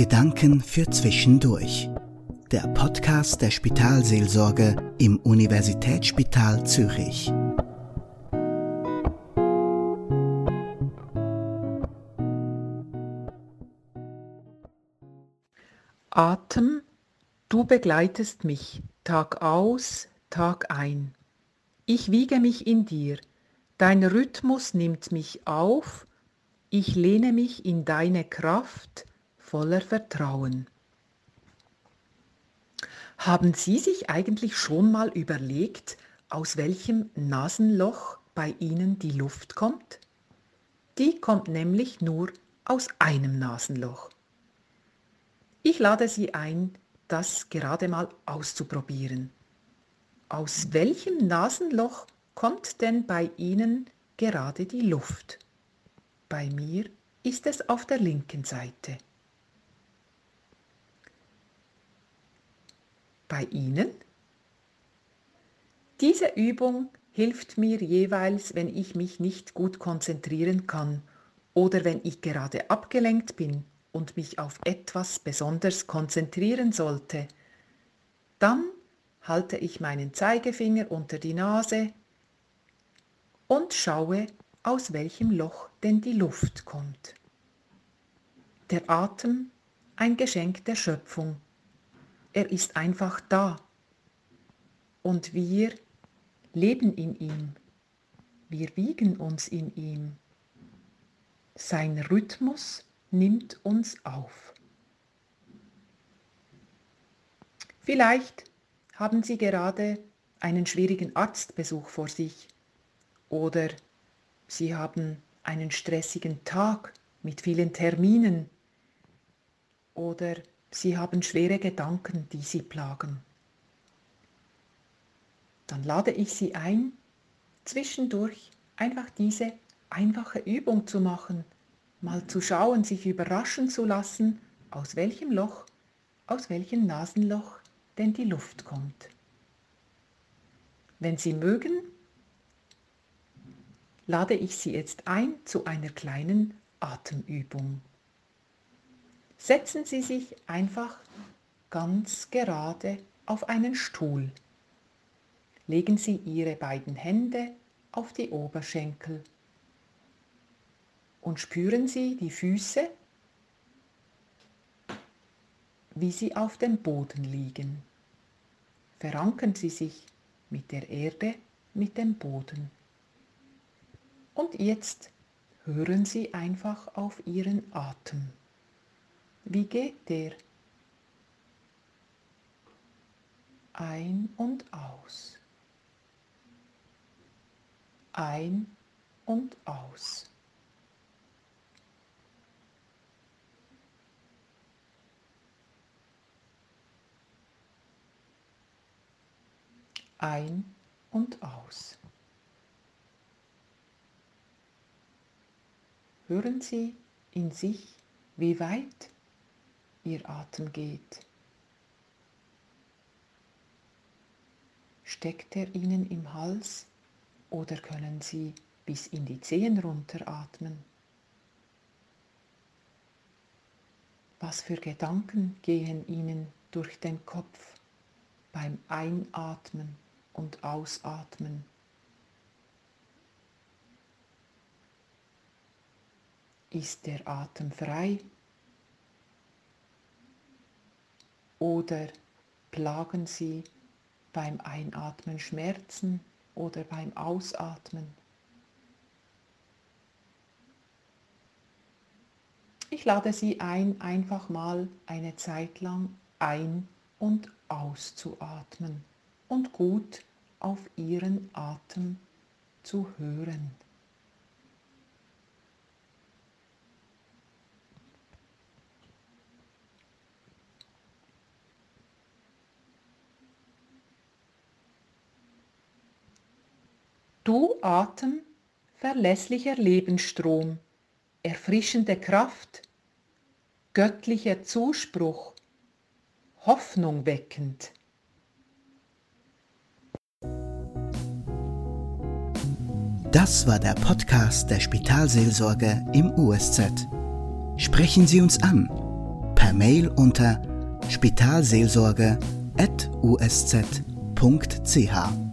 Gedanken für Zwischendurch. Der Podcast der Spitalseelsorge im Universitätsspital Zürich. Atem, du begleitest mich Tag aus, Tag ein. Ich wiege mich in dir, dein Rhythmus nimmt mich auf, ich lehne mich in deine Kraft voller Vertrauen. Haben Sie sich eigentlich schon mal überlegt, aus welchem Nasenloch bei Ihnen die Luft kommt? Die kommt nämlich nur aus einem Nasenloch. Ich lade Sie ein, das gerade mal auszuprobieren. Aus welchem Nasenloch kommt denn bei Ihnen gerade die Luft? Bei mir ist es auf der linken Seite. Bei Ihnen? Diese Übung hilft mir jeweils, wenn ich mich nicht gut konzentrieren kann oder wenn ich gerade abgelenkt bin und mich auf etwas besonders konzentrieren sollte, dann halte ich meinen Zeigefinger unter die Nase und schaue, aus welchem Loch denn die Luft kommt. Der Atem, ein Geschenk der Schöpfung. Er ist einfach da. Und wir leben in ihm. Wir wiegen uns in ihm. Sein Rhythmus nimmt uns auf. Vielleicht haben Sie gerade einen schwierigen Arztbesuch vor sich oder Sie haben einen stressigen Tag mit vielen Terminen oder Sie haben schwere Gedanken, die Sie plagen. Dann lade ich Sie ein, zwischendurch einfach diese einfache Übung zu machen, mal zu schauen, sich überraschen zu lassen, aus welchem Loch, aus welchem Nasenloch denn die Luft kommt. Wenn Sie mögen, lade ich Sie jetzt ein zu einer kleinen Atemübung. Setzen Sie sich einfach ganz gerade auf einen Stuhl. Legen Sie Ihre beiden Hände auf die Oberschenkel und spüren Sie die Füße, wie sie auf dem Boden liegen. Verankern Sie sich mit der Erde, mit dem Boden. Und jetzt hören Sie einfach auf Ihren Atem. Wie geht der? Ein und aus. Ein und aus. ein und aus. Hören Sie in sich, wie weit Ihr Atem geht. Steckt er Ihnen im Hals oder können Sie bis in die Zehen runteratmen? Was für Gedanken gehen Ihnen durch den Kopf beim Einatmen und ausatmen. Ist der Atem frei? Oder plagen Sie beim Einatmen Schmerzen oder beim Ausatmen? Ich lade Sie ein, einfach mal eine Zeit lang ein- und auszuatmen und gut auf ihren Atem zu hören. Du Atem, verlässlicher Lebensstrom, erfrischende Kraft, göttlicher Zuspruch, Hoffnung weckend. Das war der Podcast der Spitalseelsorge im USZ. Sprechen Sie uns an per Mail unter spitalseelsorge.usz.ch.